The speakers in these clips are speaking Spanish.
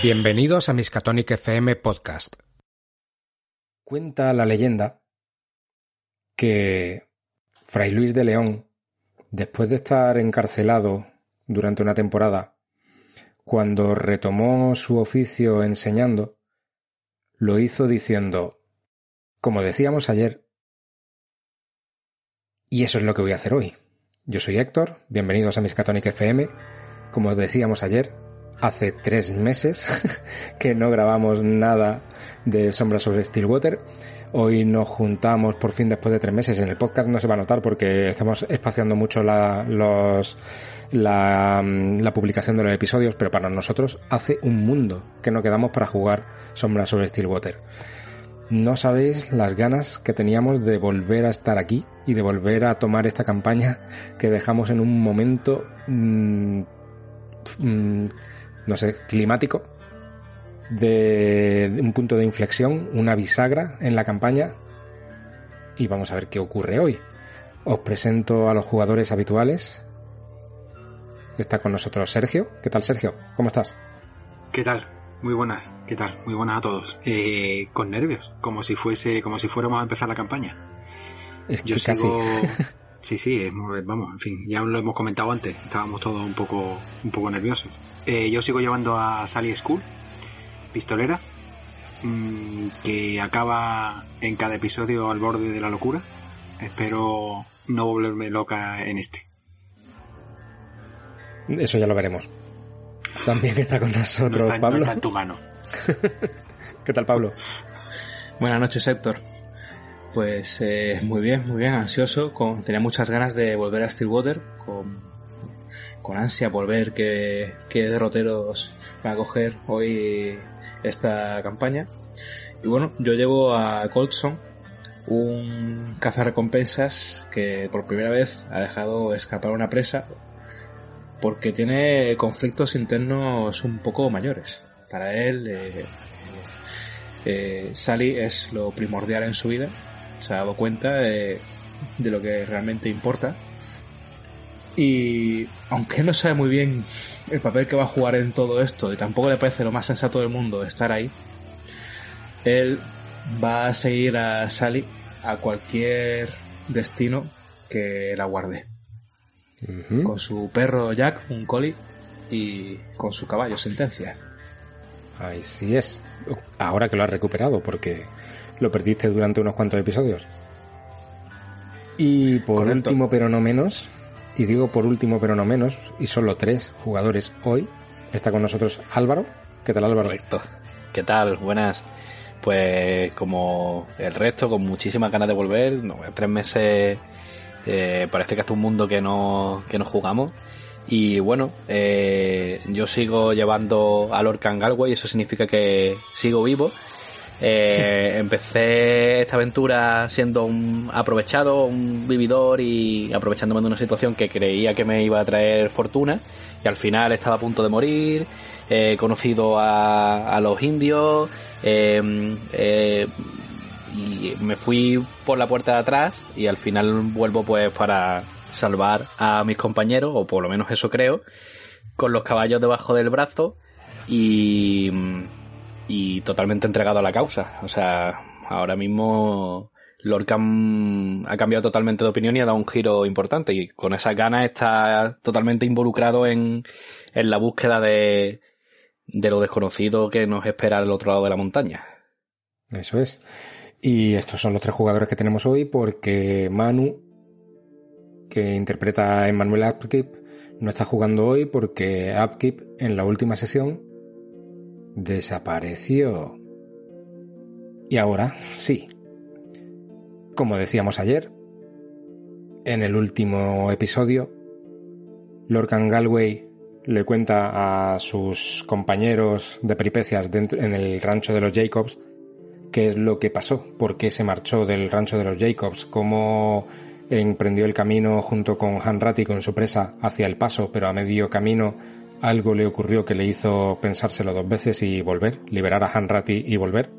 Bienvenidos a Miskatonic FM Podcast. Cuenta la leyenda que Fray Luis de León, después de estar encarcelado durante una temporada, cuando retomó su oficio enseñando, lo hizo diciendo, como decíamos ayer, y eso es lo que voy a hacer hoy. Yo soy Héctor, bienvenidos a Miskatonic FM. Como decíamos ayer, hace tres meses que no grabamos nada de Sombras sobre Stillwater. Hoy nos juntamos por fin después de tres meses. En el podcast no se va a notar porque estamos espaciando mucho la, los, la, la publicación de los episodios, pero para nosotros hace un mundo que no quedamos para jugar Sombras sobre Stillwater. No sabéis las ganas que teníamos de volver a estar aquí y de volver a tomar esta campaña que dejamos en un momento, mmm, mmm, no sé, climático, de un punto de inflexión, una bisagra en la campaña. Y vamos a ver qué ocurre hoy. Os presento a los jugadores habituales. Está con nosotros Sergio. ¿Qué tal, Sergio? ¿Cómo estás? ¿Qué tal? Muy buenas, ¿qué tal? Muy buenas a todos. Eh, con nervios, como si fuese, como si fuéramos a empezar la campaña. Es que Yo casi. sigo. Sí, sí, es muy- vamos, en fin, ya lo hemos comentado antes, estábamos todos un poco, un poco nerviosos. Eh, yo sigo llevando a Sally School, pistolera, mm, que acaba en cada episodio al borde de la locura. Espero no volverme loca en este. Eso ya lo veremos. También está con No nosotros está, no Pablo. está en tu mano. ¿Qué tal, Pablo? Buenas noches, Héctor. Pues eh, muy bien, muy bien, ansioso. Con, tenía muchas ganas de volver a Stillwater, con, con ansia por ver qué, qué derroteros va a coger hoy esta campaña. Y bueno, yo llevo a Colson, un cazarrecompensas que por primera vez ha dejado escapar una presa porque tiene conflictos internos un poco mayores. Para él, eh, eh, Sally es lo primordial en su vida. Se ha dado cuenta de, de lo que realmente importa. Y aunque no sabe muy bien el papel que va a jugar en todo esto y tampoco le parece lo más sensato del mundo estar ahí, él va a seguir a Sally a cualquier destino que la guarde. Con su perro Jack, un collie, y con su caballo Sentencia. Ahí sí es. Ahora que lo has recuperado, porque lo perdiste durante unos cuantos episodios. Y por Correcto. último, pero no menos, y digo por último, pero no menos, y solo tres jugadores hoy, está con nosotros Álvaro. ¿Qué tal, Álvaro? Correcto. ¿Qué tal? Buenas. Pues como el resto, con muchísimas ganas de volver. No, tres meses eh, parece que hasta un mundo que no, que no jugamos. Y bueno, eh, yo sigo llevando a Lorcan Galway, eso significa que sigo vivo. Eh, empecé esta aventura siendo un aprovechado, un vividor y aprovechándome de una situación que creía que me iba a traer fortuna y al final estaba a punto de morir. He conocido a, a los indios eh, eh, y me fui por la puerta de atrás y al final vuelvo pues para salvar a mis compañeros o por lo menos eso creo con los caballos debajo del brazo y y totalmente entregado a la causa. O sea, ahora mismo Lorcan ha cambiado totalmente de opinión y ha dado un giro importante y con esas ganas está totalmente involucrado en, en la búsqueda de, de lo desconocido que nos espera al otro lado de la montaña. Eso es. Y estos son los tres jugadores que tenemos hoy porque Manu, que interpreta a Emmanuel Upkeep, no está jugando hoy porque Upkeep en la última sesión desapareció. Y ahora sí. Como decíamos ayer, en el último episodio, Lorcan Galway le cuenta a sus compañeros de peripecias en el rancho de los Jacobs qué es lo que pasó, por qué se marchó del rancho de los Jacobs, cómo emprendió el camino junto con Han Ratti con su presa hacia el paso, pero a medio camino algo le ocurrió que le hizo pensárselo dos veces y volver, liberar a Han Ratti y volver.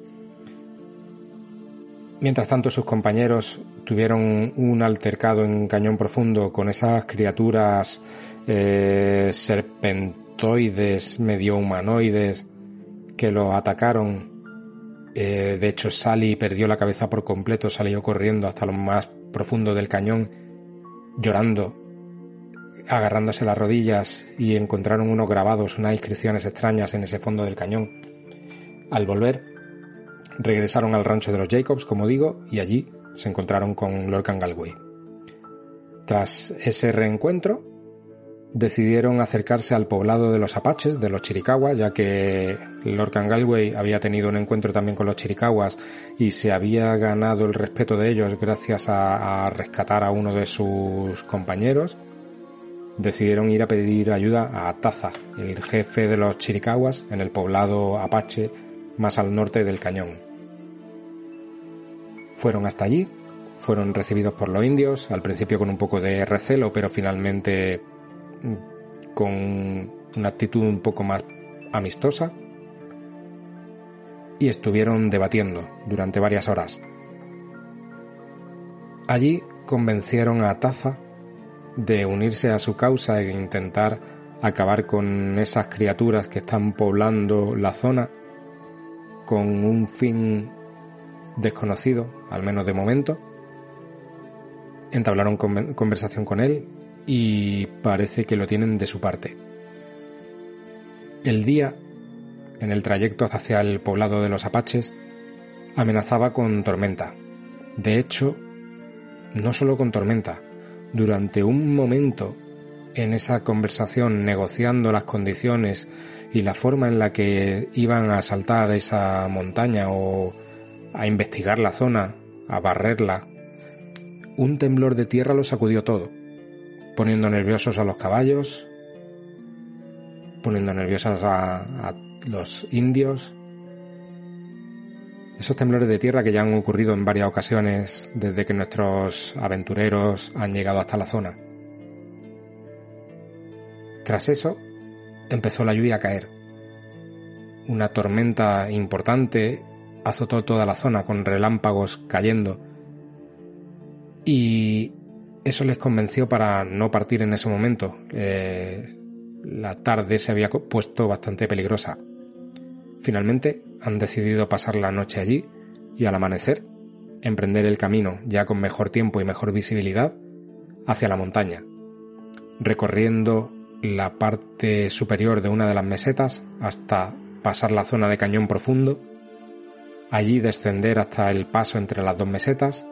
Mientras tanto, sus compañeros tuvieron un altercado en Cañón Profundo con esas criaturas eh, serpentoides medio humanoides que lo atacaron. Eh, de hecho, Sally perdió la cabeza por completo, salió corriendo hasta lo más profundo del cañón, llorando, agarrándose las rodillas y encontraron unos grabados, unas inscripciones extrañas en ese fondo del cañón. Al volver, regresaron al rancho de los Jacobs, como digo, y allí se encontraron con Lorcan Galway. Tras ese reencuentro, decidieron acercarse al poblado de los apaches, de los chiricahuas, ya que Lorcan Galway había tenido un encuentro también con los chiricahuas y se había ganado el respeto de ellos gracias a, a rescatar a uno de sus compañeros. Decidieron ir a pedir ayuda a Taza, el jefe de los chiricahuas, en el poblado apache más al norte del cañón. Fueron hasta allí, fueron recibidos por los indios, al principio con un poco de recelo, pero finalmente con una actitud un poco más amistosa y estuvieron debatiendo durante varias horas. Allí convencieron a Taza de unirse a su causa e intentar acabar con esas criaturas que están poblando la zona con un fin desconocido, al menos de momento. Entablaron conversación con él y parece que lo tienen de su parte. El día, en el trayecto hacia el poblado de los apaches, amenazaba con tormenta. De hecho, no solo con tormenta, durante un momento en esa conversación negociando las condiciones y la forma en la que iban a saltar esa montaña o a investigar la zona, a barrerla, un temblor de tierra lo sacudió todo, poniendo nerviosos a los caballos, poniendo nerviosos a, los indios. Esos temblores de tierra que ya han ocurrido en varias ocasiones desde que nuestros aventureros han llegado hasta la zona. Tras eso, empezó la lluvia a caer. Una tormenta importante azotó toda la zona con relámpagos cayendo y eso les convenció para no partir en ese momento. Eh, la tarde se había puesto bastante peligrosa. Finalmente han decidido pasar la noche allí y al amanecer emprender el camino ya con mejor tiempo y mejor visibilidad hacia la montaña, recorriendo la parte superior de una de las mesetas hasta pasar la zona de cañón profundo allí descender hasta el paso entre las dos mesetas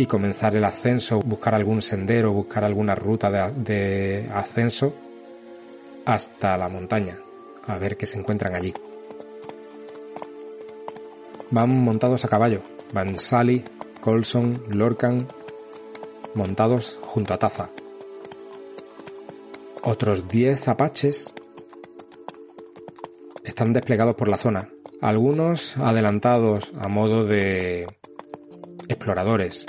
y comenzar el ascenso, buscar algún sendero, buscar alguna ruta de, ascenso hasta la montaña, a ver qué se encuentran allí. Van montados a caballo, van Sally, Colson, Lorcan, montados junto a Taza. Otros 10 apaches están desplegados por la zona, algunos adelantados a modo de exploradores,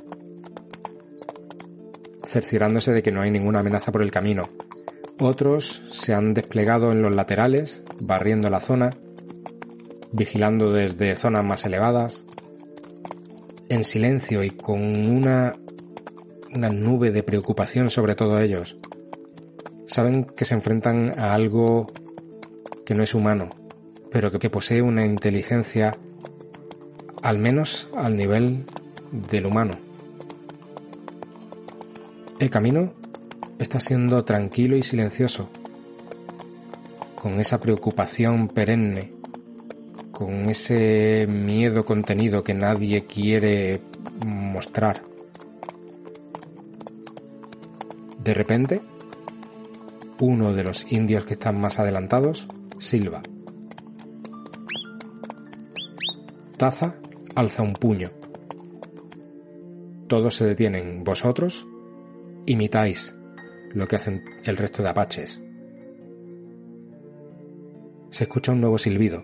cerciorándose de que no hay ninguna amenaza por el camino. Otros se han desplegado en los laterales, barriendo la zona, vigilando desde zonas más elevadas, en silencio y con una, una nube de preocupación sobre todos ellos. Saben que se enfrentan a algo que no es humano, pero que posee una inteligencia al menos al nivel del humano. El camino está siendo tranquilo y silencioso, con esa preocupación perenne, con ese miedo contenido que nadie quiere mostrar. De repente, uno de los indios que están más adelantados silba. Taza alza un puño. Todos se detienen. Vosotros imitáis lo que hacen el resto de apaches. Se escucha un nuevo silbido.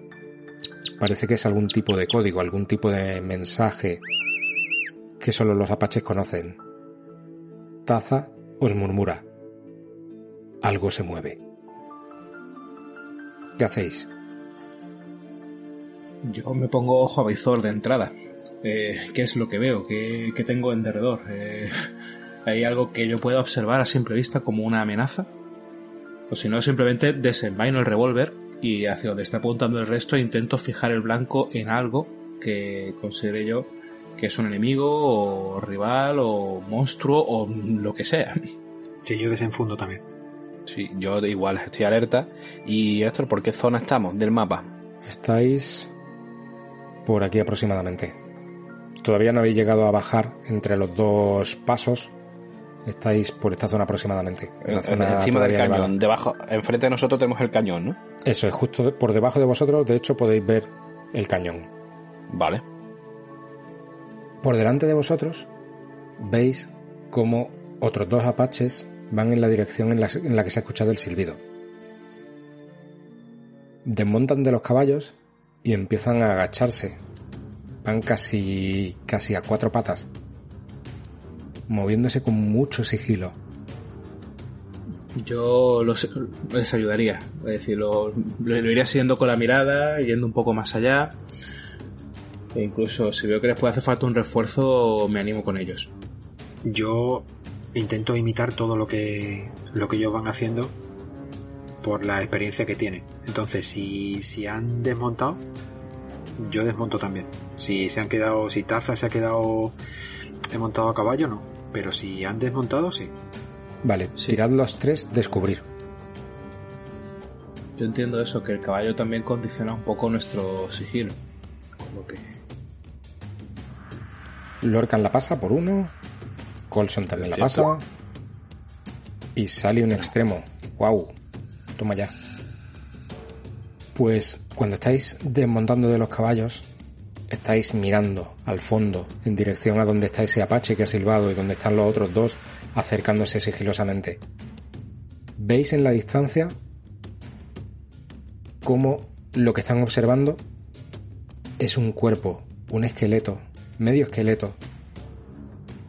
Parece que es algún tipo de código, algún tipo de mensaje que solo los apaches conocen. Taza os murmura. Algo se mueve. ¿Qué hacéis? Yo me pongo ojo a visor de entrada. Eh, ¿Qué es lo que veo? ¿Qué, tengo en derredor? Eh, ¿Hay algo que yo pueda observar a simple vista como una amenaza? O si no, simplemente desenvaino el revólver y hacia donde está apuntando el resto intento fijar el blanco en algo que considere yo que es un enemigo o rival o monstruo o lo que sea. Sí, yo desenfundo también. Sí, yo igual estoy alerta. Y Héctor, ¿por qué zona estamos del mapa? Estáis por aquí aproximadamente. Todavía no habéis llegado a bajar entre los dos pasos. Estáis por esta zona aproximadamente. En la zona encima del cañón. Debajo, enfrente de nosotros tenemos el cañón, ¿no? Eso es justo de- por debajo de vosotros. De hecho, podéis ver el cañón. Vale. Por delante de vosotros veis como otros dos apaches van en la dirección en la, en la que se ha escuchado el silbido. Desmontan de los caballos y empiezan a agacharse. Van casi casi a cuatro patas, moviéndose con mucho sigilo. Yo los, les ayudaría. Es decir, lo, lo- lo iría siguiendo con la mirada, yendo un poco más allá. E incluso si veo que les puede hacer falta un refuerzo, me animo con ellos. Yo intento imitar todo lo que, lo que ellos van haciendo por la experiencia que tienen. Entonces, si, si han desmontado, yo desmonto también. Si se han quedado, si Taza se ha quedado he montado a caballo, no. Pero si han desmontado, sí. Vale, Sí. tirad los tres descubrir. Yo entiendo eso, que el caballo también condiciona un poco nuestro sigilo. Con lo que... Lorcan la pasa por uno. Colson también la pasa. Y sale un extremo. ¡Wow! Toma ya. Pues cuando estáis desmontando de los caballos, estáis mirando al fondo en dirección a donde está ese apache que ha silbado y donde están los otros dos acercándose sigilosamente. Veis en la distancia cómo lo que están observando es un cuerpo, un esqueleto, medio esqueleto,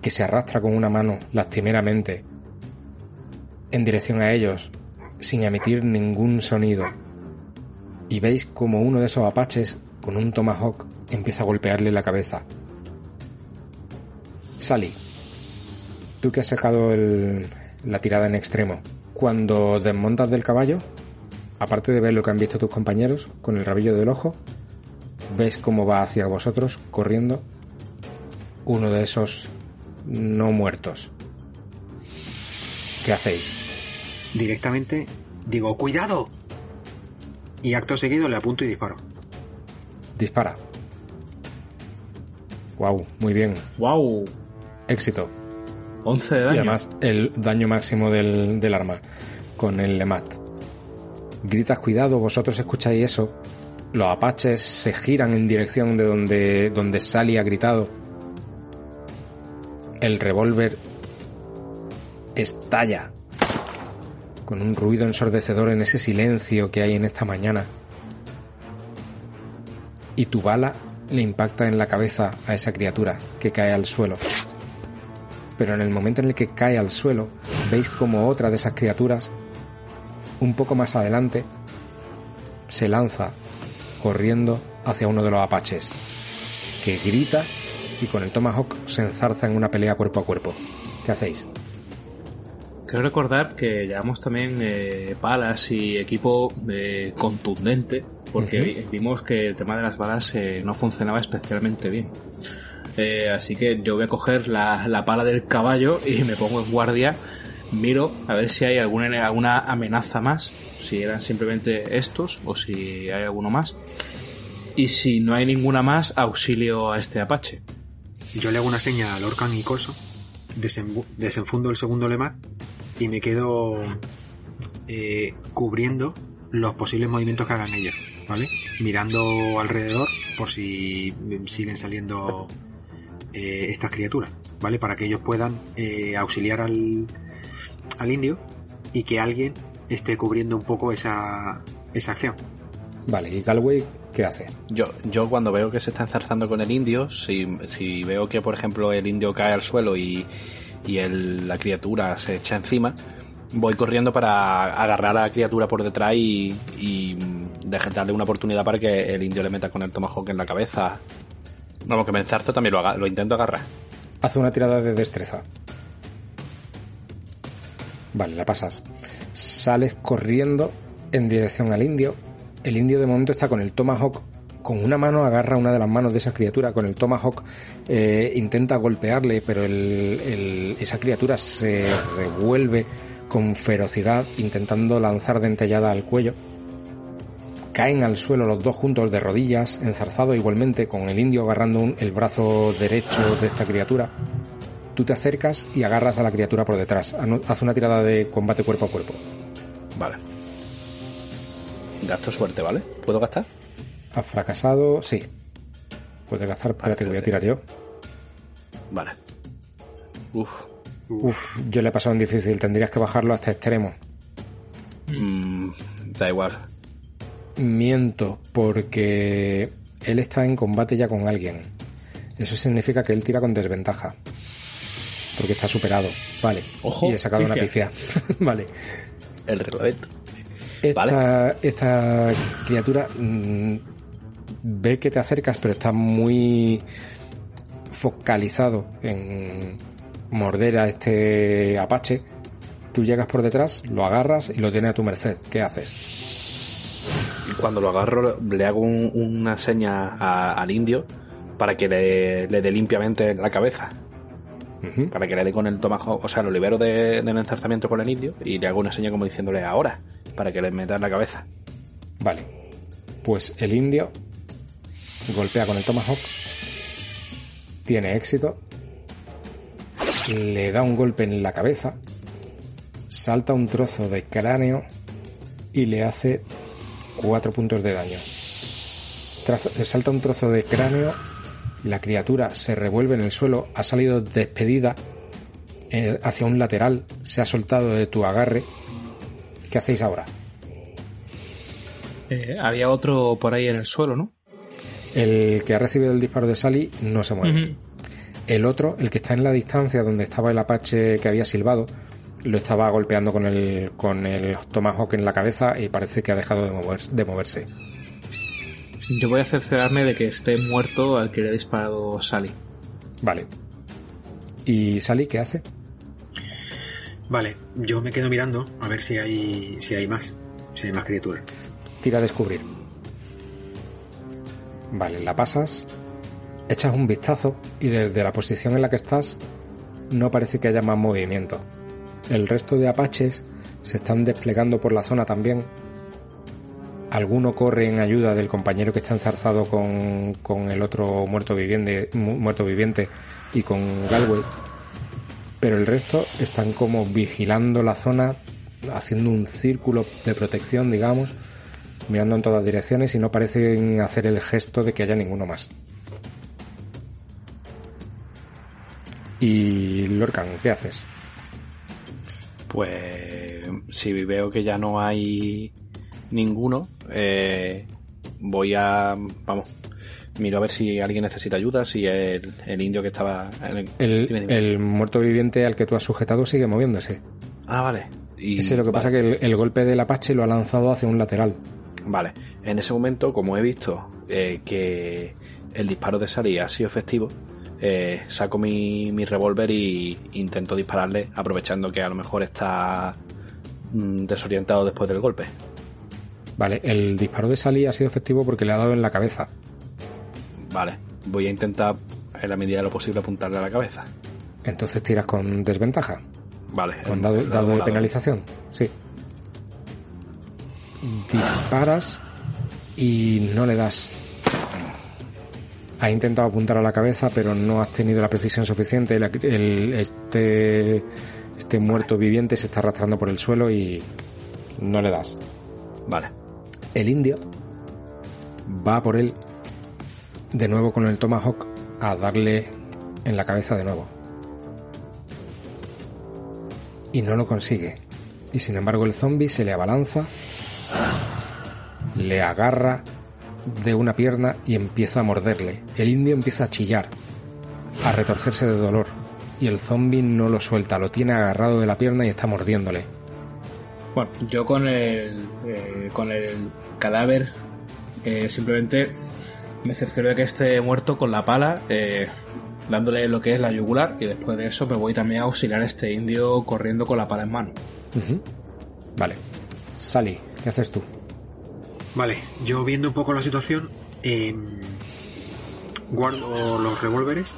que se arrastra con una mano lastimeramente en dirección a ellos, sin emitir ningún sonido. Y veis como uno de esos apaches, con un tomahawk, empieza a golpearle la cabeza. Sally, tú que has sacado el- la tirada en extremo, cuando desmontas del caballo, aparte de ver lo que han visto tus compañeros con el rabillo del ojo, ves cómo va hacia vosotros corriendo uno de esos no muertos. ¿Qué hacéis? Directamente digo, ¡cuidado! Y acto seguido le apunto y disparo. Dispara. Wow, muy bien. ¡Wow! Éxito. 11 de Y daño. además el daño máximo del, del arma con el Lemat. Gritas cuidado, vosotros escucháis eso. Los apaches se giran en dirección de donde, donde Sally ha gritado. El revólver estalla con un ruido ensordecedor en ese silencio que hay en esta mañana. Y tu bala le impacta en la cabeza a esa criatura que cae al suelo pero en el momento en el que cae al suelo, veis como otra de esas criaturas, un poco más adelante, se lanza corriendo hacia uno de los apaches, que grita y con el tomahawk se enzarza en una pelea cuerpo a cuerpo. ¿Qué hacéis? Quiero recordar que llevamos también eh, balas y equipo eh, contundente, porque vimos que el tema de las balas eh, no funcionaba especialmente bien. Eh, así que yo voy a coger la, la pala del caballo y me pongo en guardia, miro a ver si hay alguna, alguna amenaza más, si eran simplemente estos o si hay alguno más. Y si no hay ninguna más, auxilio a este apache. Yo le hago una seña a Lorcan y desenvu- desenfundo el segundo lemat y me quedo eh, cubriendo los posibles movimientos que hagan ellos. Mirando alrededor por si siguen saliendo eh, estas criaturas, ¿vale? Para que ellos puedan eh, auxiliar al, al indio y que alguien esté cubriendo un poco esa, esa acción. Vale, ¿y Galway qué hace? Yo, yo cuando veo que se está enzarzando con el indio, si, si veo que por ejemplo el indio cae al suelo y, y el- la criatura se echa encima, voy corriendo para agarrar a la criatura por detrás y, y dejar- darle una oportunidad para que el indio le meta con el tomahawk en la cabeza. Vamos, que me enzarzo también lo, haga- lo intento agarrar. Hace una tirada de destreza. Vale, la pasas. Sales corriendo en dirección al indio. El indio de momento está con el tomahawk. Con una mano agarra una de las manos de esa criatura. Con el tomahawk eh, intenta golpearle, pero el- el- esa criatura se revuelve con ferocidad, intentando lanzar dentellada al cuello. Caen al suelo los dos juntos de rodillas, enzarzados igualmente, con el indio agarrando un- el brazo derecho de esta criatura. Tú te acercas y agarras a la criatura por detrás. Haz una tirada de combate cuerpo a cuerpo. Vale. Gasto suerte, ¿vale? ¿Puedo gastar? Has fracasado, sí. Puedes gastar, espérate que voy a tirar yo. Vale. Uf. Uf, yo le he pasado en difícil, tendrías que bajarlo hasta extremo. Mm, da igual. Miento, porque él está en combate ya con alguien. Eso significa que él tira con desventaja. Porque está superado. Vale. Ojo, y he sacado una pifia. vale. El reglamento. Esta, esta criatura mm, ve que te acercas, pero está muy focalizado en morder a este apache. Tú llegas por detrás, lo agarras y lo tiene a tu merced. ¿Qué haces? Y cuando lo agarro, le hago un- una seña a- al indio para que le, le dé limpiamente en la cabeza. Para que le dé con el tomahawk. O sea, lo libero de- del enzarzamiento con el indio y le hago una seña como diciéndole ahora. Para que le meta en la cabeza. Vale. Pues el indio golpea con el tomahawk. Tiene éxito. Le da un golpe en la cabeza. Salta un trozo de cráneo y le hace cuatro puntos de daño. Tras- salta un trozo de cráneo. La criatura se revuelve en el suelo. Ha salido despedida eh, hacia un lateral. Se ha soltado de tu agarre. ¿Qué hacéis ahora? Eh, había otro por ahí en el suelo, ¿no? El que ha recibido el disparo de Sally no se mueve. El otro, el que está en la distancia donde estaba el Apache que había silbado, lo estaba golpeando con el, con el Tomahawk en la cabeza y parece que ha dejado de, mover- de moverse. Yo voy a cerciorarme de que esté muerto al que le ha disparado Sally. Vale. ¿Y Sally qué hace? Vale, yo me quedo mirando a ver si hay, si hay más, si hay más criaturas. Tira a descubrir. Vale, la pasas, echas un vistazo y desde la posición en la que estás no parece que haya más movimiento. El resto de apaches se están desplegando por la zona también. Alguno corre en ayuda del compañero que está enzarzado con, con el otro muerto viviente, mu- muerto viviente y con Galway. Pero el resto están como vigilando la zona, haciendo un círculo de protección, digamos, mirando en todas direcciones y no parecen hacer el gesto de que haya ninguno más. Y Lorcan, ¿qué haces? Pues si veo que ya no hay ninguno, eh, voy a... Vamos, miro a ver si alguien necesita ayuda, si el, el indio que estaba... en el- El, Dime, dime. el muerto viviente al que tú has sujetado sigue moviéndose. Ah, vale. Y, Ese lo que vale. pasa que el, el golpe del Apache lo ha lanzado hacia un lateral. Vale, en ese momento, como he visto eh, que el disparo de Sally ha sido efectivo, eh, saco mi, mi revólver y intento dispararle, aprovechando que a lo mejor está mm, desorientado después del golpe. Vale, el disparo de Sally ha sido efectivo porque le ha dado en la cabeza. Vale, voy a intentar, en la medida de lo posible, apuntarle a la cabeza. Entonces tiras con desventaja. Vale, Con dado, de penalización. Sí. Disparas y no le das. Ha intentado apuntar a la cabeza, pero no has tenido la precisión suficiente. El- este, este muerto viviente se está arrastrando por el suelo y no le das. Vale, El indio va por él de nuevo con el tomahawk a darle en la cabeza de nuevo. Y no lo consigue. Y sin embargo el zombie se le abalanza, le agarra de una pierna y empieza a morderle. El indio empieza a chillar, a retorcerse de dolor. Y el zombie no lo suelta, lo tiene agarrado de la pierna y está mordiéndole. Bueno, yo con el, eh, con el cadáver eh, simplemente me cercioro de que esté muerto con la pala, eh, dándole lo que es la yugular y después de eso me voy también a auxiliar a este indio corriendo con la pala en mano. Vale. Sally, ¿qué haces tú? Vale, yo viendo un poco la situación, em, guardo los revólveres,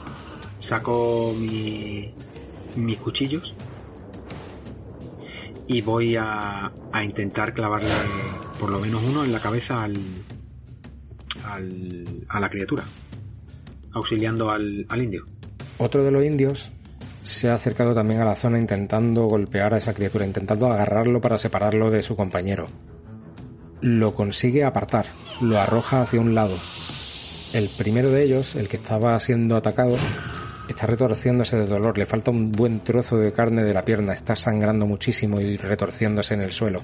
saco mi, mis cuchillos y voy a, intentar clavarle por lo menos uno en la cabeza al, al- a la criatura, auxiliando al, al indio. Otro de los indios se ha acercado también a la zona intentando golpear a esa criatura, intentando agarrarlo para separarlo de su compañero. Lo consigue apartar, lo arroja hacia un lado. El primero de ellos, el que estaba siendo atacado, está retorciéndose de dolor, le falta un buen trozo de carne de la pierna, está sangrando muchísimo y retorciéndose en el suelo.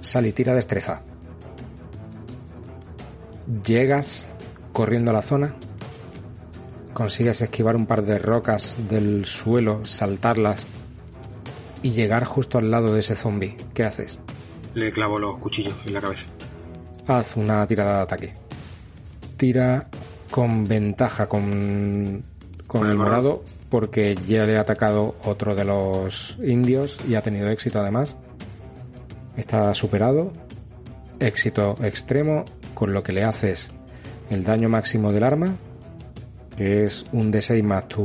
Sally, tira destreza. Llegas corriendo a la zona, consigues esquivar un par de rocas del suelo, saltarlas y llegar justo al lado de ese zombie. ¿Qué haces? Le clavo los cuchillos en la cabeza. Haz una tirada de ataque. Tira con ventaja con, con Con el el morado porque ya le ha atacado otro de los indios y ha tenido éxito además. Está superado. Éxito extremo con lo que le haces el daño máximo del arma, que es un D6 más tu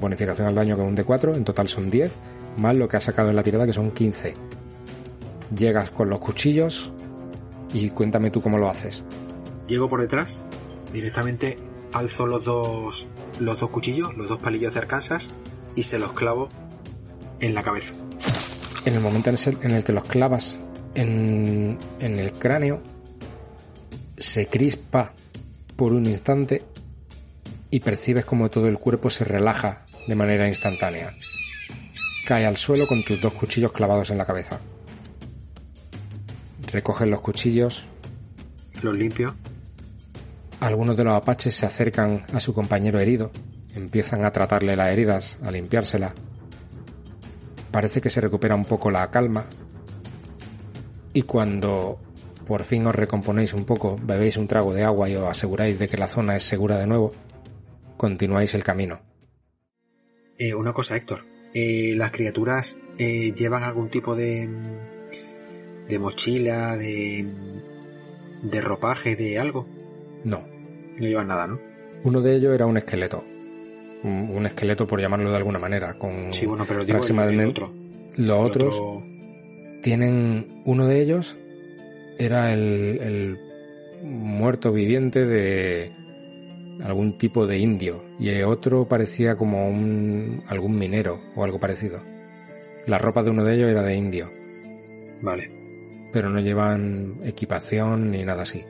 bonificación al daño que es un D4, en total son 10, más lo que has sacado en la tirada que son 15. Llegas con los cuchillos y cuéntame tú cómo lo haces. Llego por detrás, directamente alzo los dos, los dos cuchillos, los dos palillos de Arkansas y se los clavo en la cabeza. En el momento en el, que los clavas en, en el cráneo, se crispa por un instante y percibes como todo el cuerpo se relaja de manera instantánea. Cae al suelo con tus dos cuchillos clavados en la cabeza. Recoges los cuchillos, Los limpio. algunos de los apaches se acercan a su compañero herido, empiezan a tratarle las heridas, a limpiársela. Parece que se recupera un poco la calma. Y cuando por fin os recomponéis un poco, bebéis un trago de agua y os aseguráis de que la zona es segura de nuevo, continuáis el camino. Eh, una cosa, Héctor. Eh, ¿Las criaturas eh, llevan algún tipo de, de mochila, de, de ropaje, de algo? No. No llevan nada, ¿no? Uno de ellos era un esqueleto. Un, un esqueleto, por llamarlo de alguna manera, con Sí, bueno, pero digo el, otro. los El otros. otro- tienen uno de ellos era el, el muerto viviente de algún tipo de indio y el otro parecía como un algún minero o algo parecido. La ropa de uno de ellos era de indio, Vale. Pero no llevan equipación ni nada así.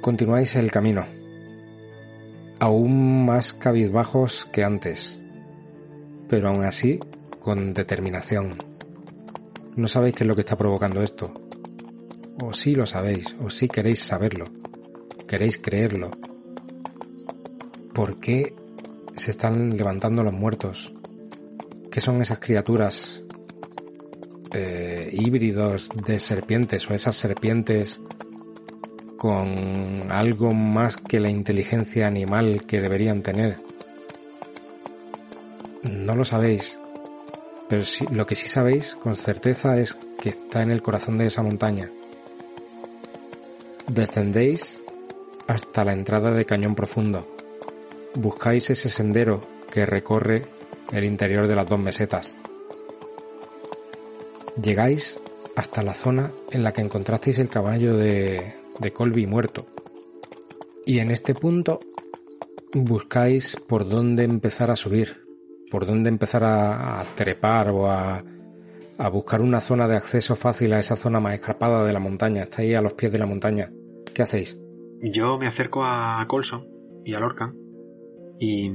Continuáis el camino, aún más cabizbajos que antes, pero aún así con determinación. No sabéis qué es lo que está provocando esto. O sí lo sabéis, o sí queréis saberlo. Queréis creerlo. ¿Por qué se están levantando los muertos? ¿Qué son esas criaturas eh, híbridos de serpientes o esas serpientes con algo más que la inteligencia animal que deberían tener? No lo sabéis, pero lo que sí sabéis con certeza es que está en el corazón de esa montaña. Descendéis hasta la entrada de Cañón Profundo. Buscáis ese sendero que recorre el interior de las dos mesetas. Llegáis hasta la zona en la que encontrasteis el caballo de, de Colby muerto. Y en este punto buscáis por dónde empezar a subir, por dónde empezar a, trepar o a, a buscar una zona de acceso fácil a esa zona más escarpada de la montaña. Estáis a los pies de la montaña. ¿Qué hacéis? Yo me acerco a Colson y a Lorcan y,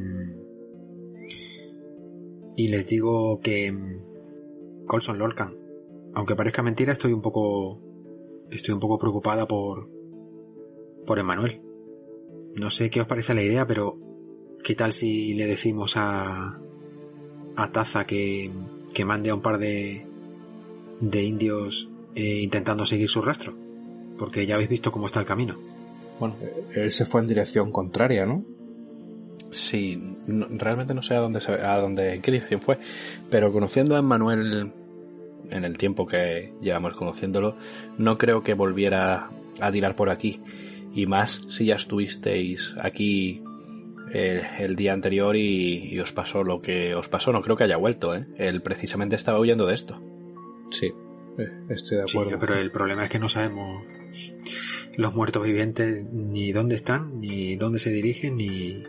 y les digo que Colson, Lorcan, aunque parezca mentira, estoy un poco estoy un poco preocupada por por Emmanuel. No sé qué os parece la idea, pero ¿qué tal si le decimos a a Taza que, que mande a un par de de indios eh, intentando seguir su rastro? Porque ya habéis visto cómo está el camino. Bueno, él se fue en dirección contraria, ¿no? Sí, realmente no sé a dónde, a dónde, en qué dirección fue, pero conociendo a Manuel en el tiempo que llevamos conociéndolo, no creo que volviera a tirar por aquí. Y más si ya estuvisteis aquí el, día anterior y, os pasó lo que os pasó. No creo que haya vuelto, ¿eh? Él precisamente estaba huyendo de esto. Sí, eh, estoy de acuerdo. pero el problema es que no sabemos los muertos vivientes ni dónde están, ni dónde se dirigen, ni,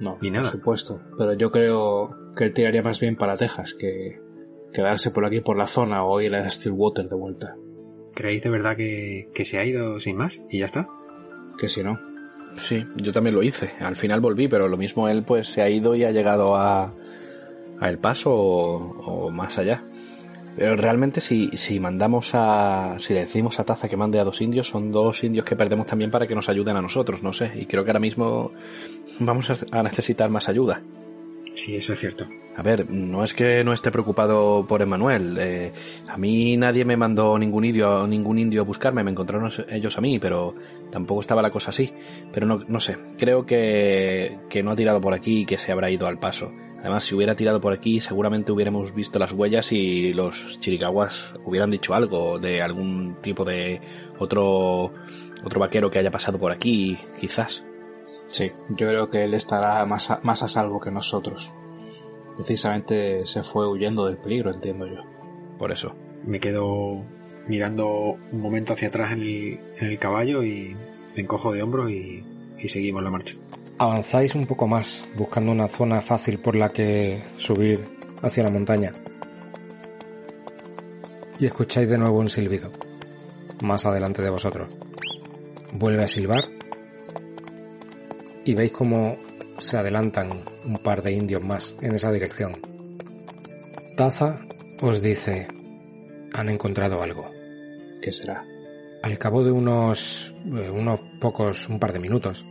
no, ni nada. Por supuesto, pero yo creo que él tiraría más bien para Texas que quedarse por aquí por la zona o ir a Stillwater de vuelta. ¿Creéis de verdad que, que se ha ido sin más y ya está? Que si no. Sí, yo también lo hice. Al final volví, pero lo mismo él pues se ha ido y ha llegado a, a El Paso o, más allá. Pero realmente si, si mandamos a... si le decimos a Taza que mande a dos indios, son dos indios que perdemos también para que nos ayuden a nosotros, no sé. Y creo que ahora mismo vamos a necesitar más ayuda. Sí, eso es cierto. A ver, no es que no esté preocupado por Emanuel. Eh, a mí nadie me mandó ningún indio, ningún indio a buscarme, me encontraron ellos a mí, pero tampoco estaba la cosa así. Pero no, no sé, creo que, que no ha tirado por aquí y que se habrá ido al paso. Además, si hubiera tirado por aquí, seguramente hubiéramos visto las huellas y los chiricaguas hubieran dicho algo de algún tipo de otro, otro vaquero que haya pasado por aquí, quizás. Sí, yo creo que él estará más a, más a salvo que nosotros. Precisamente se fue huyendo del peligro, entiendo yo. Por eso. Me quedo mirando un momento hacia atrás en el, caballo y me encojo de hombros y, y seguimos la marcha. Avanzáis un poco más, buscando una zona fácil por la que subir hacia la montaña. Y escucháis de nuevo un silbido, más adelante de vosotros. Vuelve a silbar y veis cómo se adelantan un par de indios más en esa dirección. Taza os dice, han encontrado algo. ¿Qué será? Al cabo de unos, eh, unos pocos, un par de minutos,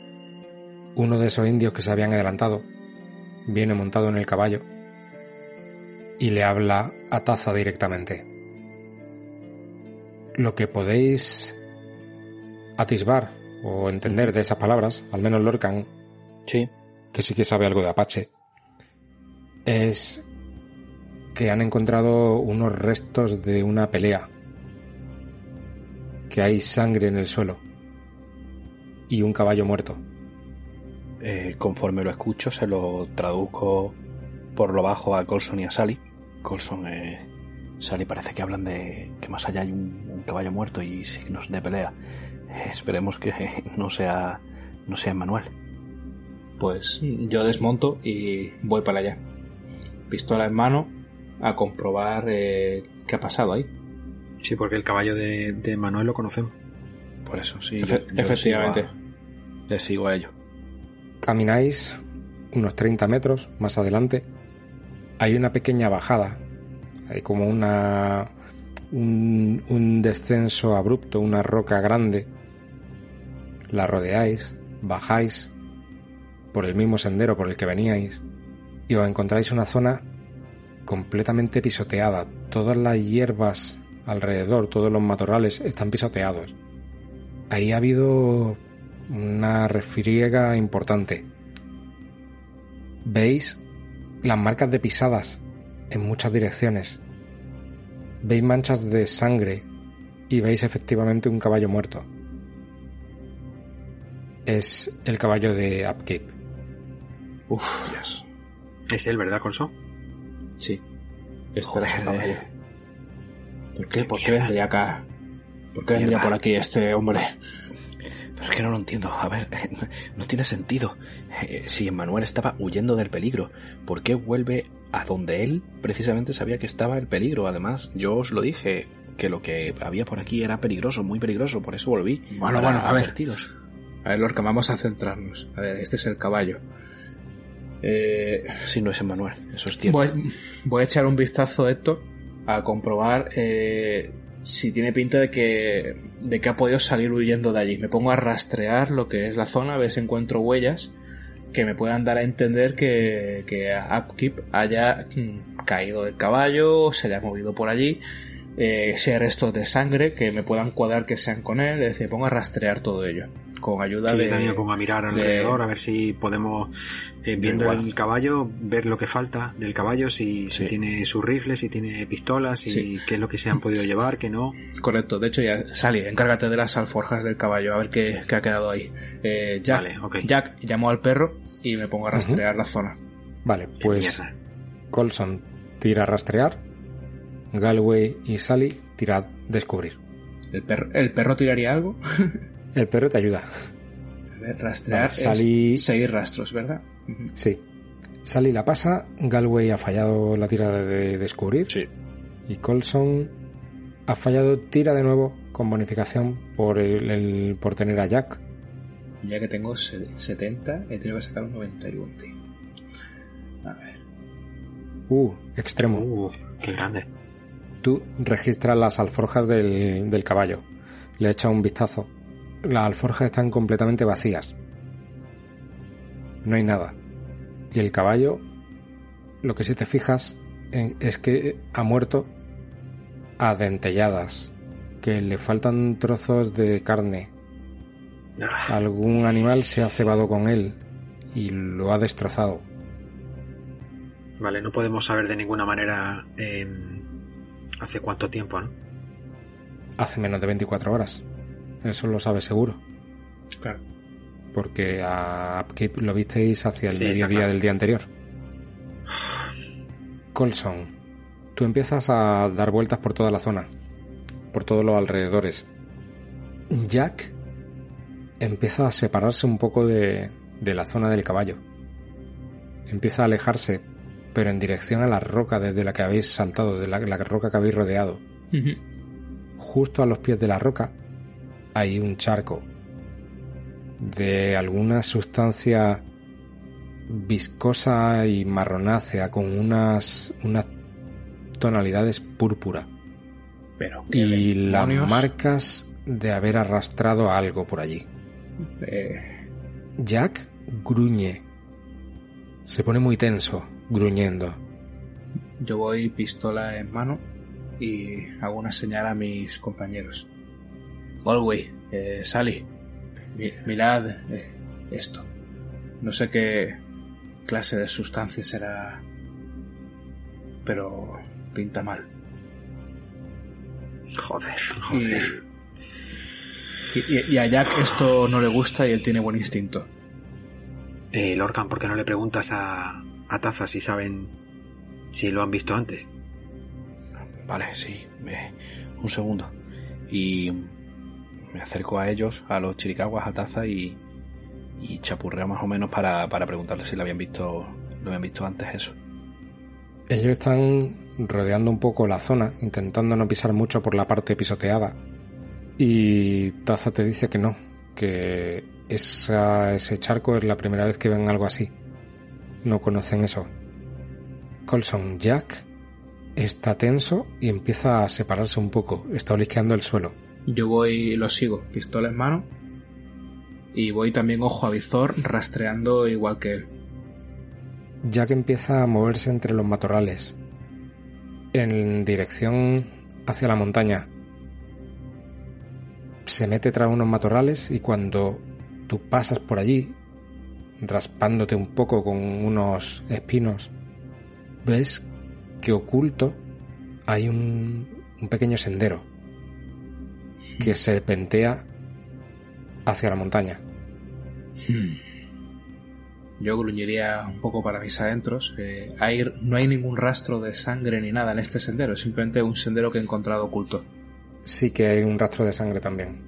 uno de esos indios que se habían adelantado viene montado en el caballo y le habla a Taza directamente. Lo que podéis atisbar o entender de esas palabras, al menos Lorcan, sí. que sí que sabe algo de Apache, es que han encontrado unos restos de una pelea, que hay sangre en el suelo y un caballo muerto. Eh, conforme lo escucho, se lo traduzco por lo bajo a Colson y a Sally. Colson, eh, Sally parece que hablan de que más allá hay un, un caballo muerto y signos de pelea. Esperemos que no sea, no sea Manuel. Pues yo desmonto y voy para allá. Pistola en mano a comprobar eh, qué ha pasado ahí. Sí, porque el caballo de, Manuel lo conocemos. Por eso, sí. efectivamente. le sigo a ello. Camináis unos 30 metros más adelante. Hay una pequeña bajada. Hay como una. Un, un descenso abrupto, una roca grande la rodeáis, bajáis por el mismo sendero por el que veníais y os encontráis una zona completamente pisoteada. Todas las hierbas alrededor, todos los matorrales están pisoteados. Ahí ha habido una refriega importante. Veis las marcas de pisadas en muchas direcciones. Veis manchas de sangre y veis efectivamente un caballo muerto es el caballo de Upkeep. Uf, Dios. Es él, ¿verdad, Colso? Sí. Este era su caballo. ¿Por qué? ¿Por qué vendría acá? ¿Por qué vendría por aquí este hombre? Pero es que no lo entiendo. A ver, no tiene sentido. Eh, si Emmanuel estaba huyendo del peligro, ¿por qué vuelve a donde él precisamente sabía que estaba el peligro? Además, yo os lo dije, que lo que había por aquí era peligroso, muy peligroso, por eso volví. Bueno, bueno, a ver. A ver, Lorca, vamos a centrarnos. A ver, este es el caballo. Eh, si no es Emmanuel, eso es cierto. Voy, a echar un vistazo, Héctor, a comprobar eh, si tiene pinta de que, de que ha podido salir huyendo de allí. Me pongo a rastrear lo que es la zona, a ver si encuentro huellas que me puedan dar a entender que, que Upkeep haya mm, caído del caballo, se le ha movido por allí, eh, si hay restos de sangre que me puedan cuadrar que sean con él, es decir, pongo a rastrear todo ello. con ayuda Sí, de... yo también me pongo a mirar de- alrededor a ver si podemos, eh, viendo igual. el caballo, ver lo que falta del caballo, si, si tiene sus rifles, si tiene pistolas, y Sí. qué es lo que se han podido llevar, qué no. Correcto, de hecho ya Sally, encárgate de las alforjas del caballo, a ver qué, qué ha quedado ahí. Eh, Jack, Vale. Jack llamó al perro y me pongo a rastrear la zona. Vale, pues. Colson tira a rastrear, Galway y Sally tira a descubrir. ¿El perro, ¿El perro tiraría algo? El perro te ayuda. A ver, rastrear Vale, Sally- es seguir rastros, ¿verdad? Sí. Sally la pasa, Galway ha fallado la tirada de descubrir Sí. y Colson ha fallado tira de nuevo con bonificación por el, el- por tener a Jack. Ya que tengo se- 70, he tenido que sacar un 91, tío. A ver. Uh, extremo. Uh, qué grande. Tú registras las alforjas del, del caballo. Le echas un vistazo. Las alforjas están completamente vacías. No hay nada. Y el caballo, lo que si te fijas en- es que ha muerto a dentelladas. Que le faltan trozos de carne. Ah, Algún animal se ha cebado con él y lo ha destrozado. Vale, no podemos saber de ninguna manera eh, hace cuánto tiempo, ¿no? Hace menos de 24 horas. Eso lo sabes seguro. Claro. Porque a Upkeep lo visteis hacia el Sí, mediodía claro. del día anterior. Colson, tú empiezas a dar vueltas por toda la zona, por todos los alrededores. Jack empieza a separarse un poco de, de la zona del caballo. Empieza a alejarse, pero en dirección a la roca desde la que habéis saltado, de la, la roca que habéis rodeado. Justo a los pies de la roca hay un charco de alguna sustancia viscosa y marronácea con unas, unas tonalidades púrpura Pero, ¿qué y las marcas de haber arrastrado algo por allí. Eh, Jack gruñe. Se pone muy tenso, gruñendo. yo voy pistola en mano y hago una señal a mis compañeros. Galway, eh, Sally, mi- mirad eh, esto. No sé qué clase de sustancia será, pero pinta mal. Joder, Y, joder. y- y a Jack esto no le gusta y él tiene buen instinto. Eh, Lorcan, ¿por qué no le preguntas a, a Taza si saben si lo han visto antes? Vale, sí. eh, un segundo. Y me acerco a ellos, a los chiricaguas, a Taza y, y chapurreo más o menos para, para preguntarles si lo habían visto, lo habían visto antes eso. Ellos están rodeando un poco la zona, intentando no pisar mucho por la parte pisoteada. Y Taza te dice que no, que esa, ese charco es la primera vez que ven algo así. No conocen eso. Colson Jack está tenso y empieza a separarse un poco. Está olisqueando el suelo. Yo voy y lo sigo, pistola en mano. Y voy también ojo a visor, rastreando igual que él. Jack empieza a moverse entre los matorrales, en dirección hacia la montaña. Se mete tras unos matorrales y cuando tú pasas por allí, raspándote un poco con unos espinos, ves que oculto hay un, un pequeño sendero que se pentea hacia la montaña. Hmm. Yo gruñiría un poco para mis adentros. eh, hay, no hay ningún rastro de sangre ni nada en este sendero, es simplemente un sendero que he encontrado oculto. Sí que hay un rastro de sangre también.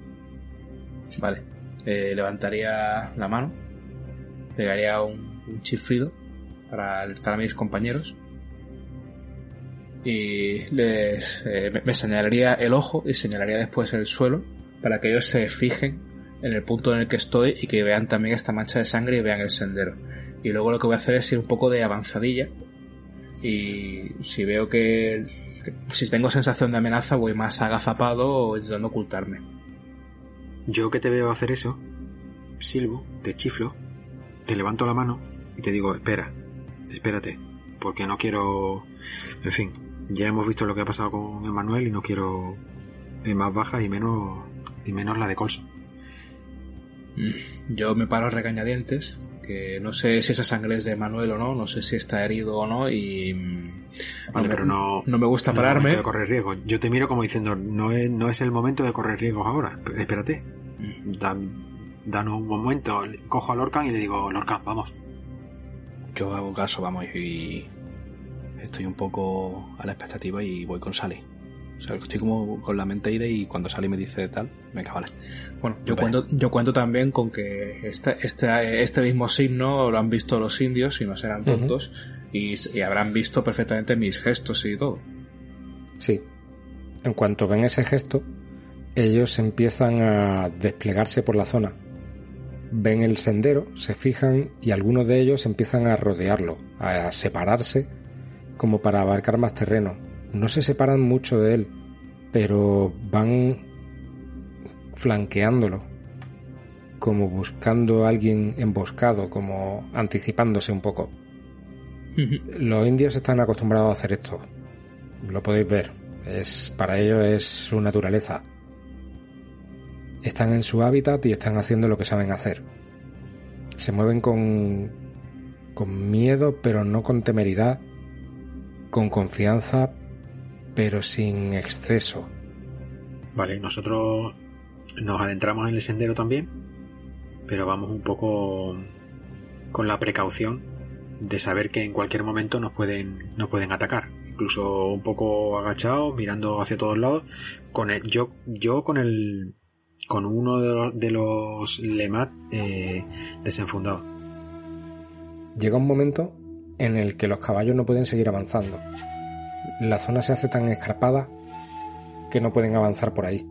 Vale. Eh, levantaría la mano, pegaría un, un chiflido para alertar a mis compañeros y les eh, me- señalaría el ojo y señalaría después el suelo para que ellos se fijen en el punto en el que estoy y que vean también esta mancha de sangre y vean el sendero. Y luego lo que voy a hacer es ir un poco de avanzadilla y si veo que, que- si tengo sensación de amenaza voy más agazapado o intentando ocultarme. Yo que te veo hacer eso, silbo, te chiflo, te levanto la mano y te digo, espera, espérate, porque no quiero... En fin, ya hemos visto lo que ha pasado con Emanuel y no quiero eh, más bajas y menos, y menos la de Colson. Mm, yo me paro regañadientes, que no sé si esa sangre es de Manuel o no, no sé si está herido o no y... mm, Vale, pero no, no me gusta no pararme. de correr riesgos. Yo te miro como diciendo, no es, no es el momento de correr riesgos ahora. Espérate. Mm. Da, danos un momento. Cojo a Lorcan y le digo, Lorcan, vamos. Yo hago caso, vamos, y estoy un poco a la expectativa y voy con Sally. O sea, estoy como con la mente ida y cuando Sally me dice tal, venga, vale. Bueno, yo cuento, yo cuento también con que este, este, este mismo signo lo han visto los indios y no serán tontos y, y habrán visto perfectamente mis gestos y todo. Sí. En cuanto ven ese gesto, ellos empiezan a desplegarse por la zona. Ven el sendero, se fijan y algunos de ellos empiezan a rodearlo, a separarse como para abarcar más terreno. No se separan mucho de él, pero van flanqueándolo, como buscando a alguien emboscado, como anticipándose un poco. Los indios están acostumbrados a hacer esto. Lo podéis ver. Es, para ellos es su naturaleza. Están en su hábitat y están haciendo lo que saben hacer. Se mueven con, con miedo, pero no con temeridad. Con confianza, pero sin exceso. Vale, nosotros nos adentramos en el sendero también, pero vamos un poco con la precaución de saber que en cualquier momento nos pueden, nos pueden atacar. Incluso un poco agachados, mirando hacia todos lados. Con el, yo, yo con el, con uno de los, de los Lemat eh, desenfundados. Llega un momento en el que los caballos no pueden seguir avanzando. La zona se hace tan escarpada que no pueden avanzar por ahí.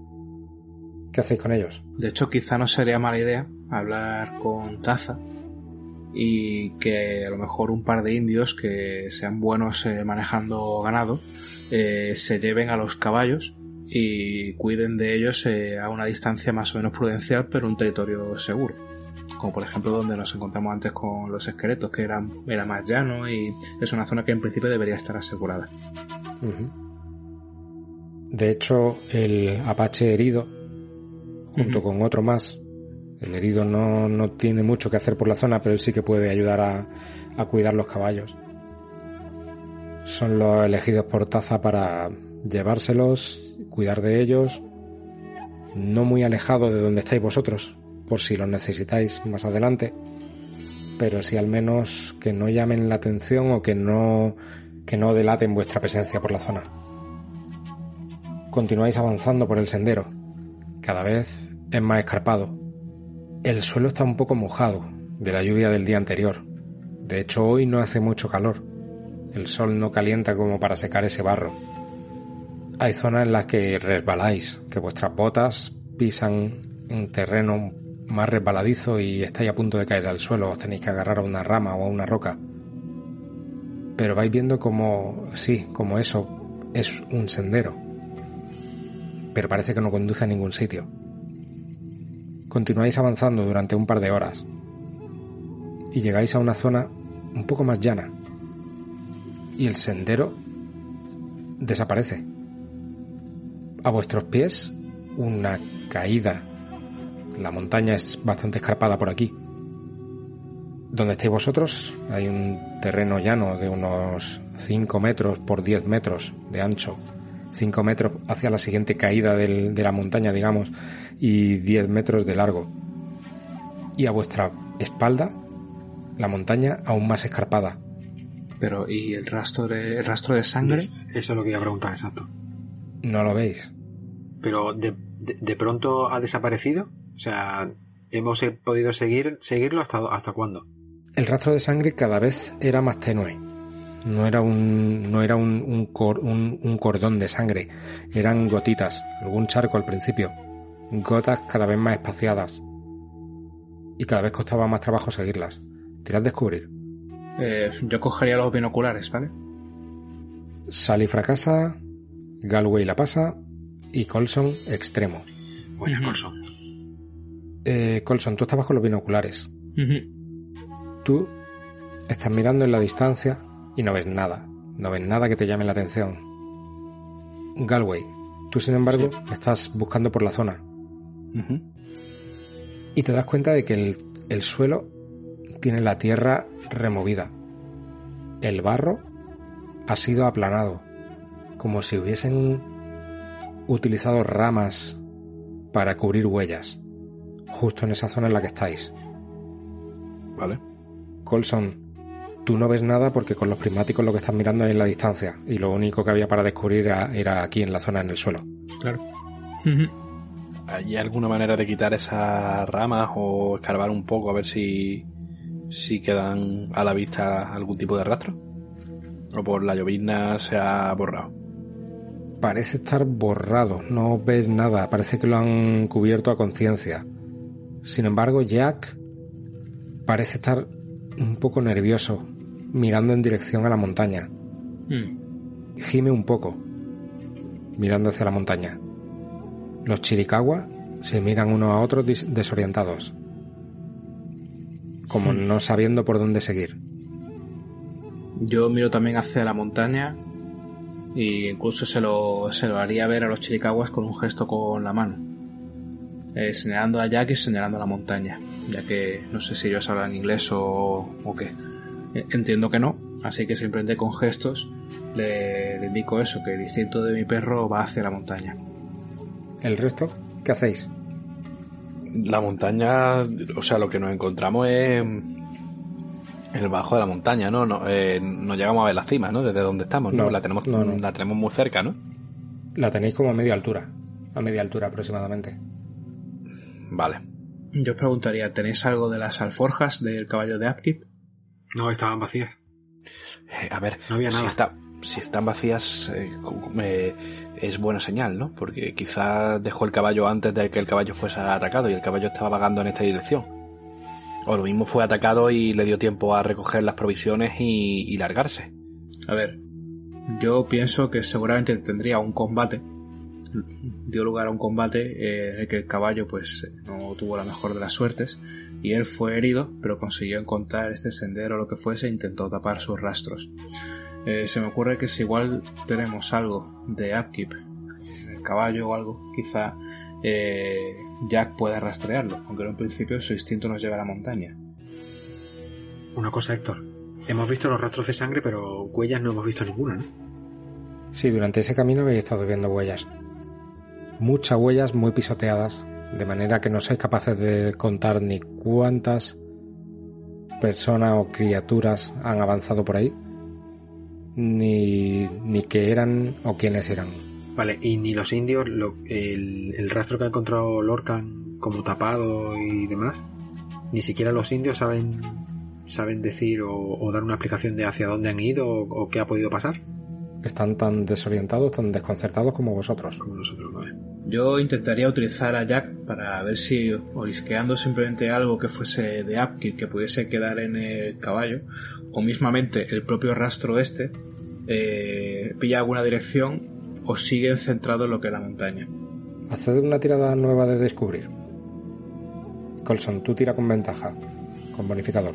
¿Qué hacéis con ellos? De hecho, quizá no sería mala idea hablar con Taza y que a lo mejor un par de indios que sean buenos eh, manejando ganado eh, se lleven a los caballos y cuiden de ellos eh, a una distancia más o menos prudencial, pero un territorio seguro. Como por ejemplo donde nos encontramos antes con los esqueletos, que era, era más llano y es una zona que en principio debería estar asegurada. De hecho, el apache herido, junto con otro más, el herido no, no tiene mucho que hacer por la zona, pero él sí que puede ayudar a, a cuidar los caballos. Son los elegidos por Taza para llevárselos, cuidar de ellos, no muy alejado de donde estáis vosotros, por si los necesitáis más adelante, pero sí al menos que no llamen la atención o que no, que no delaten vuestra presencia por la zona. Continuáis avanzando por el sendero. Cada vez es más escarpado. El suelo está un poco mojado de la lluvia del día anterior. De hecho, hoy no hace mucho calor. El sol no calienta como para secar ese barro. Hay zonas en las que resbaláis, que vuestras botas pisan en terreno más resbaladizo y estáis a punto de caer al suelo, os tenéis que agarrar a una rama o a una roca. Pero vais viendo como, sí, como eso es un sendero. Pero parece que no conduce a ningún sitio. Continuáis avanzando durante un par de horas y llegáis a una zona un poco más llana y el sendero desaparece. A vuestros pies una caída. La montaña es bastante escarpada por aquí. Donde estáis vosotros hay un terreno llano de unos 5 metros por 10 metros de ancho. 5 metros hacia la siguiente caída del- de la montaña, digamos, y 10 metros de largo. Y a vuestra espalda, la montaña aún más escarpada. Pero, ¿y el rastro de, el rastro de sangre? Es- Eso es lo que iba a preguntar, exacto. No lo veis. Pero de, de, de pronto ha desaparecido. O sea, hemos podido seguir seguirlo hasta, hasta cuándo. El rastro de sangre cada vez era más tenue. No era un, no era un, un, cor- un- un cordón de sangre, eran gotitas, algún charco al principio, gotas cada vez más espaciadas. Y cada vez costaba más trabajo seguirlas. Tirad descubrir. Eh, yo cogería los binoculares, ¿vale? Sally fracasa, Galway la pasa y Colson extremo. Buena, Ujú. Colson. Eh, Colson, tú estabas con los binoculares. Tú estás mirando en la distancia y no ves nada. No ves nada que te llame la atención. Galway, tú sin embargo estás buscando por la zona y te das cuenta de que el, el suelo tiene la tierra removida. El barro ha sido aplanado, como si hubiesen utilizado ramas para cubrir huellas, justo en esa zona en la que estáis. Vale. Colson, tú no ves nada porque con los prismáticos lo que estás mirando es en la distancia y lo único que había para descubrir era, era aquí en la zona en el suelo. Claro. ¿Hay alguna manera de quitar esas ramas o escarbar un poco a ver si, si quedan a la vista algún tipo de rastro? ¿O por la llovizna se ha borrado? Parece estar borrado, no ves nada, parece que lo han cubierto a conciencia. Sin embargo, Jack parece estar un poco nervioso, mirando en dirección a la montaña. Mm. Gime un poco, mirando hacia la montaña. Los Chiricahua se miran unos a otros desorientados, como no sabiendo por dónde seguir. Yo miro también hacia la montaña y incluso se lo, se lo haría ver a los chiricaguas con un gesto con la mano. Eh, señalando a Jack y señalando a la montaña, ya que no sé si ellos hablan inglés o, o qué. Eh, Entiendo que no, así que simplemente con gestos le, le indico eso, que el instinto de mi perro va hacia la montaña. ¿El resto? ¿Qué hacéis? La montaña, o sea, lo que nos encontramos es el bajo de la montaña, ¿no? No, eh, no llegamos a ver la cima, ¿no? Desde donde estamos, ¿no? No, la, tenemos, no, no. la tenemos muy cerca, ¿no? La tenéis como a media altura, a media altura aproximadamente. Vale. Yo os preguntaría, ¿tenéis algo de las alforjas del caballo de Upkeep? No, estaban vacías. Eh, a ver, No había si, nada. está- si están vacías eh, eh, es buena señal, ¿no? Porque quizás dejó el caballo antes de que el caballo fuese atacado y el caballo estaba vagando en esta dirección. O lo mismo fue atacado y le dio tiempo a recoger las provisiones y, largarse. A ver, yo pienso que seguramente tendría un combate. Dio lugar a un combate eh, en el que el caballo pues eh, no tuvo la mejor de las suertes y él fue herido, pero consiguió encontrar este sendero o lo que fuese e intentó tapar sus rastros. Eh, se me ocurre que si igual tenemos algo de upkeep el caballo o algo, quizá eh, Jack pueda rastrearlo, aunque en un principio su instinto nos lleva a la montaña. Una cosa, Héctor. Hemos visto los rastros de sangre, pero huellas no hemos visto ninguna, ¿no? Sí, durante ese camino habéis estado viendo huellas. Muchas huellas muy pisoteadas, de manera que no sois capaces de contar ni cuántas personas o criaturas han avanzado por ahí, ni, ni qué eran o quiénes eran. Vale, y ni los indios, lo- el, el rastro que ha encontrado Lorcan como tapado y demás, ni siquiera los indios saben saben decir o, o dar una explicación de hacia dónde han ido o, o qué ha podido pasar, Están tan desorientados, tan desconcertados como vosotros. como nosotros, ¿vale? Yo intentaría utilizar a Jack para ver si olisqueando simplemente algo que fuese de upkeep que pudiese quedar en el caballo o mismamente el propio rastro este eh, pilla alguna dirección o sigue centrado en lo que es la montaña. Haced una tirada nueva de descubrir. Colson, tú tira con ventaja, con bonificador.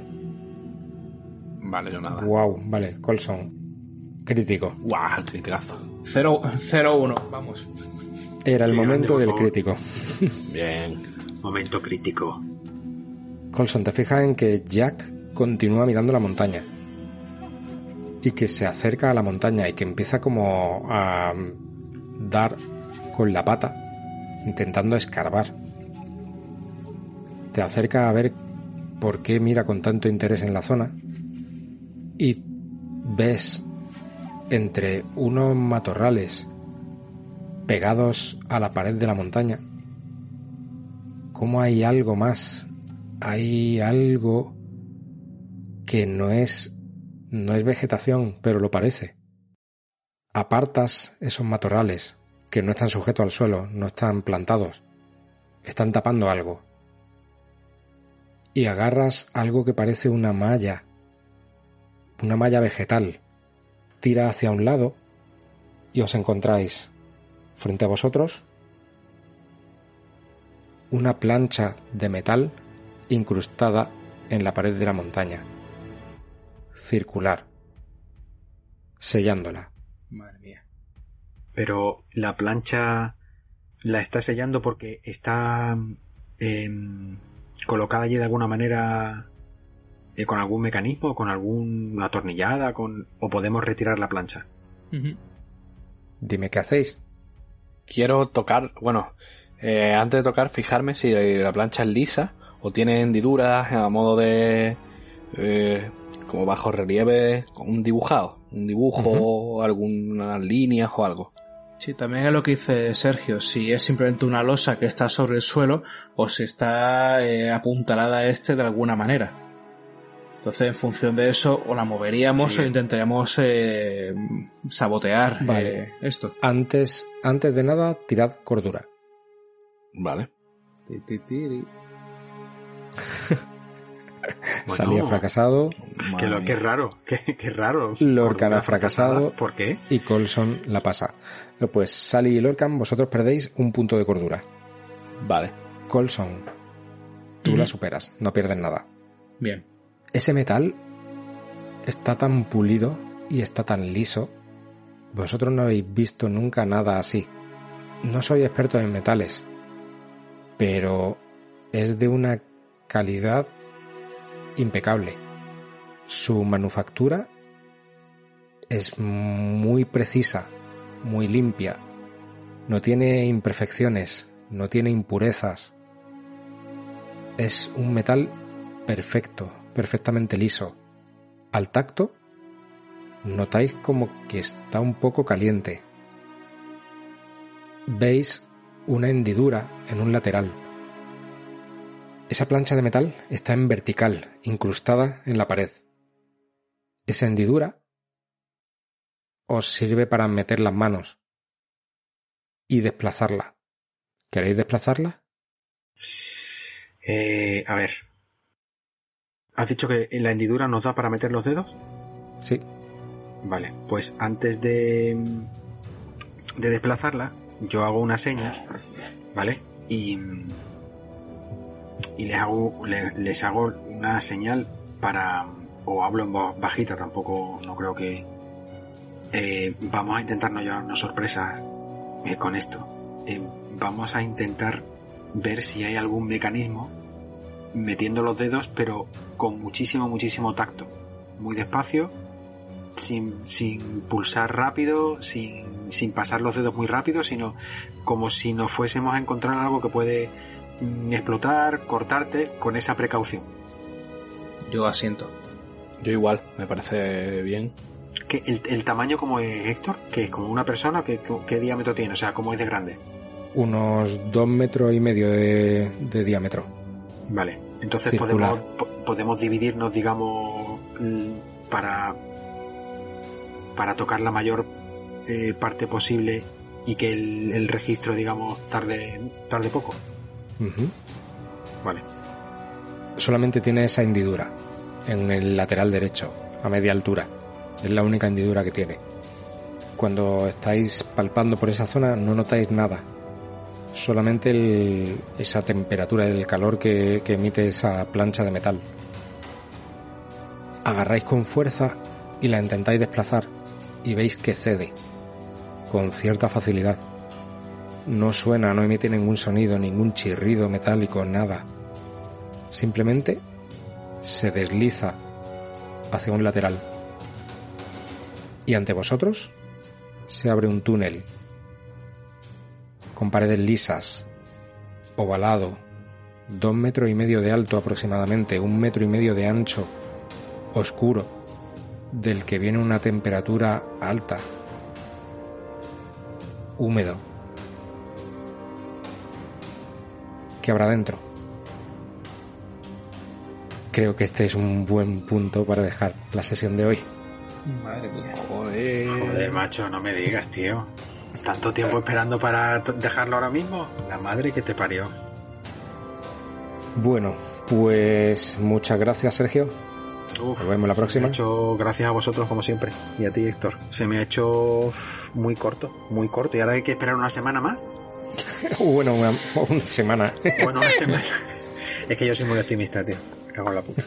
Vale, yo nada. Wow, vale, Colson. Crítico. ¡Guau! El criticazo. 0-1, vamos. Era el Qué momento del favor. crítico. Bien. Momento crítico. Colson, te fijas en que Jack continúa mirando la montaña. Y que se acerca a la montaña y que empieza como a dar con la pata, intentando escarbar. Te acerca a ver por qué mira con tanto interés en la zona. Y ves entre unos matorrales pegados a la pared de la montaña cómo hay algo más hay algo que no es no es vegetación, pero lo parece. Apartas esos matorrales que no están sujetos al suelo, no están plantados, están tapando algo. Y agarras algo que parece una malla, una malla vegetal. Tira hacia un lado y os encontráis frente a vosotros una plancha de metal incrustada en la pared de la montaña, circular, sellándola. Madre mía. Pero la plancha la está sellando porque está em, colocada allí de alguna manera eh, con algún mecanismo, con alguna atornillada, con o podemos retirar la plancha. Dime qué hacéis. Quiero tocar, bueno, eh, antes de tocar, fijarme si la plancha es lisa o tiene hendiduras a modo de eh, como bajo relieve, un dibujado, un dibujo, algunas líneas o algo. Sí, también es lo que dice Sergio, si es simplemente una losa que está sobre el suelo o si está eh, apuntalada a este de alguna manera. Entonces, en función de eso, o la moveríamos o intentaríamos eh, sabotear eh, esto. Antes, antes de nada, tirad cordura. Vale. Salía fracasado. Que, lo, que raro, que, raro. Lorcan ha fracasado. ¿Por qué? Y Colson la pasa. Pues Sally y Lorcan, vosotros perdéis un punto de cordura. Vale. Colson, tú la superas, no pierdes nada. Bien. Ese metal está tan pulido y está tan liso. Vosotros no habéis visto nunca nada así. No soy experto en metales, pero es de una calidad impecable. Su manufactura es muy precisa, muy limpia. No tiene imperfecciones, no tiene impurezas. Es un metal perfecto, perfectamente liso. Al tacto, notáis como que está un poco caliente. Veis una hendidura en un lateral. Esa plancha de metal está en vertical, incrustada en la pared. Esa hendidura os sirve para meter las manos y desplazarla. ¿Queréis desplazarla? Eh, a ver. ¿Has dicho que la hendidura nos da para meter los dedos? Sí. Vale, pues antes de, de desplazarla, yo hago una seña, ¿vale? Y, y les hago, les, hago una señal para, o hablo en voz bajita, tampoco, no creo que, eh, vamos a intentar no llevarnos sorpresas eh, con esto. Eh, vamos a intentar ver si hay algún mecanismo metiendo los dedos, pero con muchísimo, muchísimo tacto. Muy despacio, sin, sin pulsar rápido, sin, sin pasar los dedos muy rápido, sino como si nos fuésemos a encontrar algo que puede explotar, cortarte, con esa precaución. Yo asiento. Yo igual, me parece bien. ¿Qué, el, tamaño como es Héctor? ¿Que es como una persona? ¿Qué, ¿Qué, diámetro tiene? O sea, ¿cómo es de grande? Unos dos metros y medio de, diámetro. Vale, entonces podemos, podemos dividirnos, digamos, para, para tocar la mayor eh, parte posible y que el, registro, digamos, tarde, tarde poco. Vale. Solamente tiene esa hendidura en el lateral derecho, a media altura. Es la única hendidura que tiene. Cuando estáis palpando por esa zona no notáis nada. Solamente esa temperatura, el calor que, que emite esa plancha de metal. Agarráis con fuerza y la intentáis desplazar y veis que cede con cierta facilidad. No suena, no emite ningún sonido, ningún chirrido metálico, nada. Simplemente se desliza hacia un lateral. Y ante vosotros se abre un túnel con paredes lisas, ovalado, dos metros y medio de alto aproximadamente, un metro y medio de ancho, oscuro, del que viene una temperatura alta, húmedo. ¿Qué habrá dentro? Creo que este es un buen punto para dejar la sesión de hoy. Madre mía. Joder. Joder, macho, no me digas, tío. ¿Tanto tiempo esperando para dejarlo ahora mismo? La madre que te parió. Bueno, pues muchas gracias, Sergio. Nos vemos la próxima. hecho, gracias a vosotros, como siempre. Y a ti, Héctor. Se me ha hecho muy corto, muy corto. ¿Y ahora hay que esperar una semana más? bueno, una, semana. bueno, una semana. es que yo soy muy optimista, tío. Cago en la puta.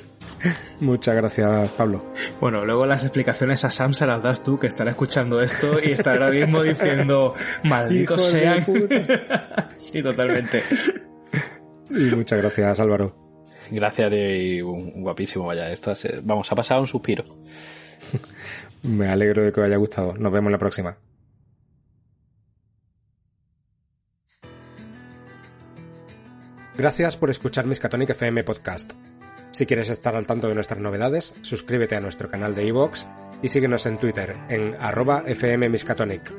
Muchas gracias, Pablo. Bueno, luego las explicaciones a Sam se las das tú, que estará escuchando esto y estará ahora mismo diciendo, malditos sean. sí, totalmente. Y muchas gracias, Álvaro. Gracias de guapísimo, vaya. Esto vamos, a pasar un suspiro. Me alegro de que os haya gustado. Nos vemos la próxima. Gracias por escuchar Miskatonic FM Podcast. Si quieres estar al tanto de nuestras novedades, suscríbete a nuestro canal de iVoox y síguenos en Twitter en arroba fmmiskatonic.